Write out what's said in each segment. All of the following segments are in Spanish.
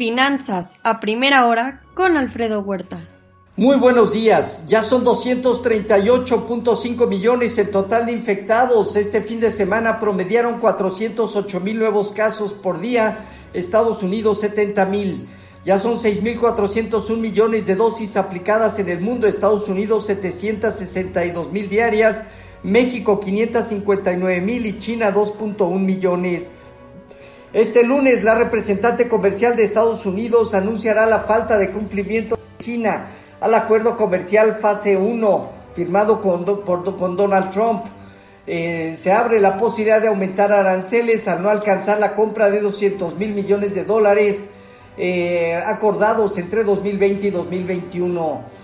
Finanzas a primera hora con Alfredo Huerta. Muy buenos días. Ya son 238.5 millones el total de infectados. Este fin de semana promediaron 408 mil nuevos casos por día. Estados Unidos 70 mil. Ya son 6.401 millones de dosis aplicadas en el mundo. Estados Unidos 762 mil diarias. México 559 mil y China 2.1 millones. Este lunes, la representante comercial de Estados Unidos anunciará la falta de cumplimiento de China al acuerdo comercial fase 1 firmado con, Donald Trump. Eh, se abre la posibilidad de aumentar aranceles al no alcanzar la compra de 200 mil millones de dólares eh, acordados entre 2020 y 2021.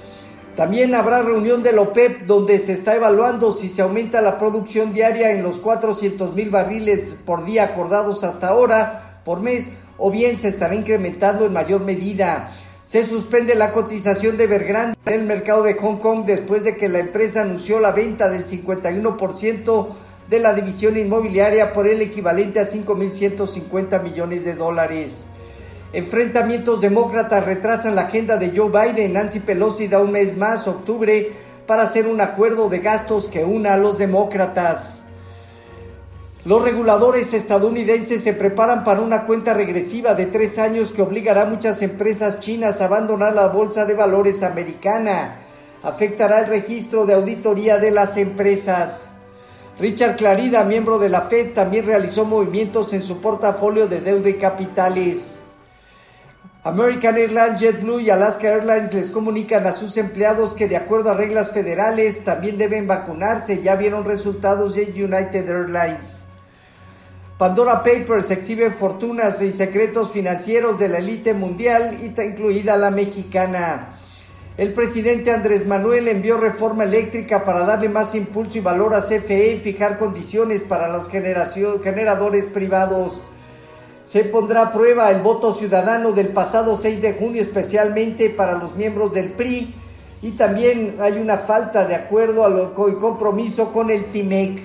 También habrá reunión de la OPEP donde se está evaluando si se aumenta la producción diaria en los 400 mil barriles por día acordados hasta ahora por mes o bien se estará incrementando en mayor medida. Se suspende la cotización de Vergrande en el mercado de Hong Kong después de que la empresa anunció la venta del 51% de la división inmobiliaria por el equivalente a 5.150 millones de dólares. Enfrentamientos demócratas retrasan la agenda de Joe Biden. Nancy Pelosi da un mes más, octubre, para hacer un acuerdo de gastos que una a los demócratas. Los reguladores estadounidenses se preparan para una cuenta regresiva de tres años que obligará a muchas empresas chinas a abandonar la bolsa de valores americana. Afectará el registro de auditoría de las empresas. Richard Clarida, miembro de la Fed, también realizó movimientos en su portafolio de deuda y capitales. American Airlines, JetBlue y Alaska Airlines les comunican a sus empleados que de acuerdo a reglas federales también deben vacunarse. Ya vieron resultados de United Airlines. Pandora Papers exhibe fortunas y secretos financieros de la élite mundial, incluida la mexicana. El presidente Andrés Manuel envió reforma eléctrica para darle más impulso y valor a CFE y fijar condiciones para los generadores privados. Se pondrá a prueba el voto ciudadano del pasado 6 de junio, especialmente para los miembros del PRI, y también hay una falta de acuerdo y compromiso con el TIMEC.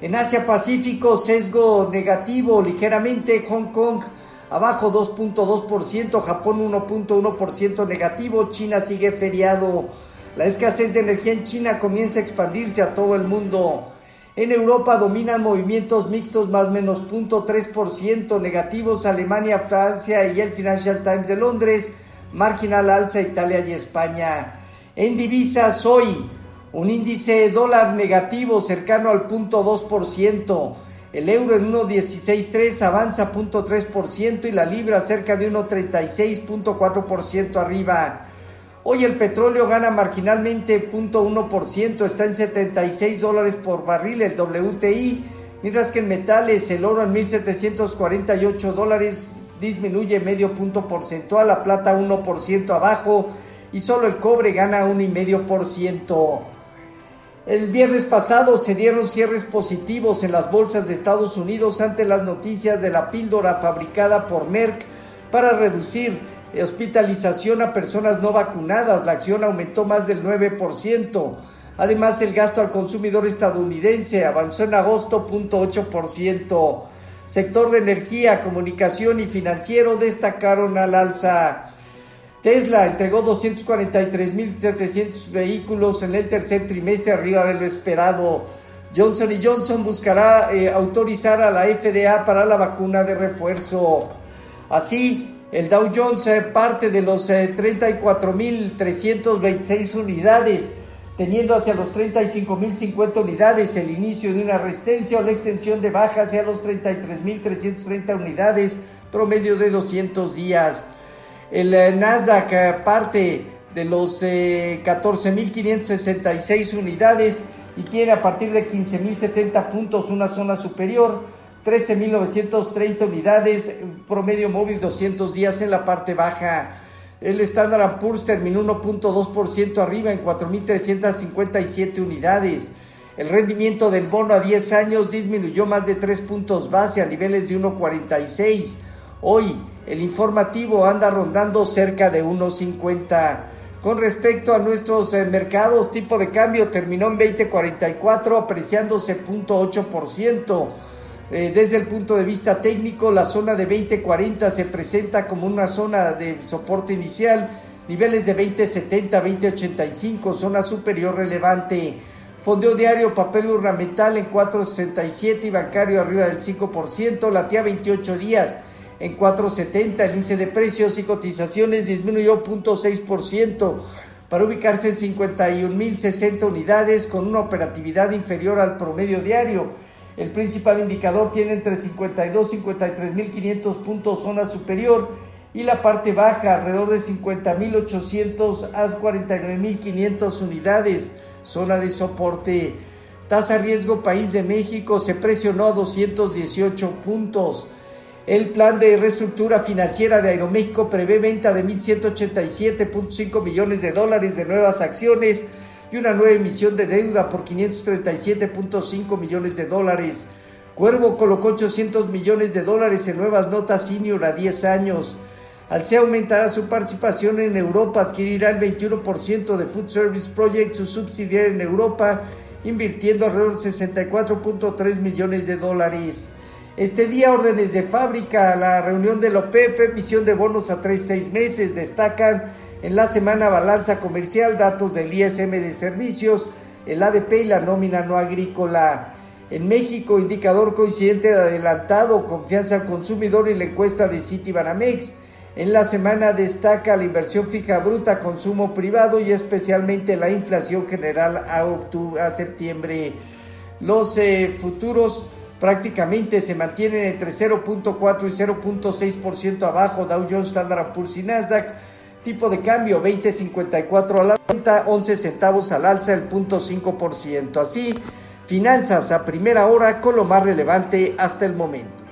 En Asia Pacífico, sesgo negativo ligeramente, Hong Kong abajo 2.2%, Japón 1.1% negativo, China sigue feriado. La escasez de energía en China comienza a expandirse a todo el mundo. En Europa dominan movimientos mixtos más menos 0.3% negativos Alemania, Francia y el Financial Times de Londres, marginal alza Italia y España. En divisas hoy, un índice de dólar negativo cercano al 0.2%, el euro en 1.163 avanza 0.3% y la libra cerca de 1.36.4% arriba. Hoy el petróleo gana marginalmente 0.1%, está en 76 dólares por barril el WTI, mientras que en metales el oro en 1.748 dólares disminuye medio punto porcentual, la plata 1% abajo y solo el cobre gana 1,5%. El viernes pasado se dieron cierres positivos en las bolsas de Estados Unidos ante las noticias de la píldora fabricada por Merck para reducir hospitalización a personas no vacunadas. La acción aumentó más del 9%. Además, el gasto al consumidor estadounidense avanzó en agosto 0.8%. Sector de energía, comunicación y financiero destacaron al alza. Tesla entregó 243.700 vehículos en el tercer trimestre arriba de lo esperado. Johnson Johnson buscará eh, autorizar a la FDA para la vacuna de refuerzo. Así, el Dow Jones eh, parte de los 34.326 eh, unidades, teniendo hacia los 35.050 unidades el inicio de una resistencia o la extensión de baja hacia los 33.330 unidades, promedio de 200 días. El eh, Nasdaq parte de los 14.566 unidades y tiene a partir de 15.070 puntos una zona superior 13.930 unidades, promedio móvil 200 días en la parte baja. El Standard Poor's terminó 1.2% arriba en 4.357 unidades. El rendimiento del bono a 10 años disminuyó más de 3 puntos base a niveles de 1.46. Hoy el informativo anda rondando cerca de 1.50. Con respecto a nuestros eh, mercados, tipo de cambio terminó en 20.44 apreciándose 0.8%. Eh, desde el punto de vista técnico, la zona de 2040 se presenta como una zona de soporte inicial, niveles de 2070, 2085, zona superior relevante. Fondeo diario, papel ornamental en 4.67 y bancario arriba del 5%, latía 28 días en 4.70, el índice de precios y cotizaciones disminuyó 0.6% para ubicarse en 51.060 unidades con una operatividad inferior al promedio diario. El principal indicador tiene entre 52 y 53.500 puntos zona superior y la parte baja alrededor de 50.800 a 49.500 unidades zona de soporte. Tasa riesgo país de México se presionó a 218 puntos. El plan de reestructura financiera de Aeroméxico prevé venta de 1.187.5 millones de dólares de nuevas acciones y una nueva emisión de deuda por 537.5 millones de dólares. Cuervo colocó 800 millones de dólares en nuevas notas senior a 10 años. Alcea aumentará su participación en Europa, adquirirá el 21% de Food Service Project, su subsidiaria en Europa, invirtiendo alrededor de 64.3 millones de dólares. Este día, órdenes de fábrica, la reunión de la OPEP, emisión de bonos a 3 6 meses, destacan en la semana balanza comercial, datos del ISM de servicios, el ADP y la nómina no agrícola. En México, indicador coincidente de adelantado, confianza al consumidor y la encuesta de Citibanamex. En la semana destaca la inversión fija bruta, consumo privado y especialmente la inflación general a, octubre, a septiembre. Los eh, futuros prácticamente se mantienen entre 0.4 y 0.6% abajo Dow Jones, Standard Poor's y Nasdaq Tipo de cambio 20.54 a la venta, 11 centavos al alza, el 0.5%. Así, finanzas a primera hora con lo más relevante hasta el momento.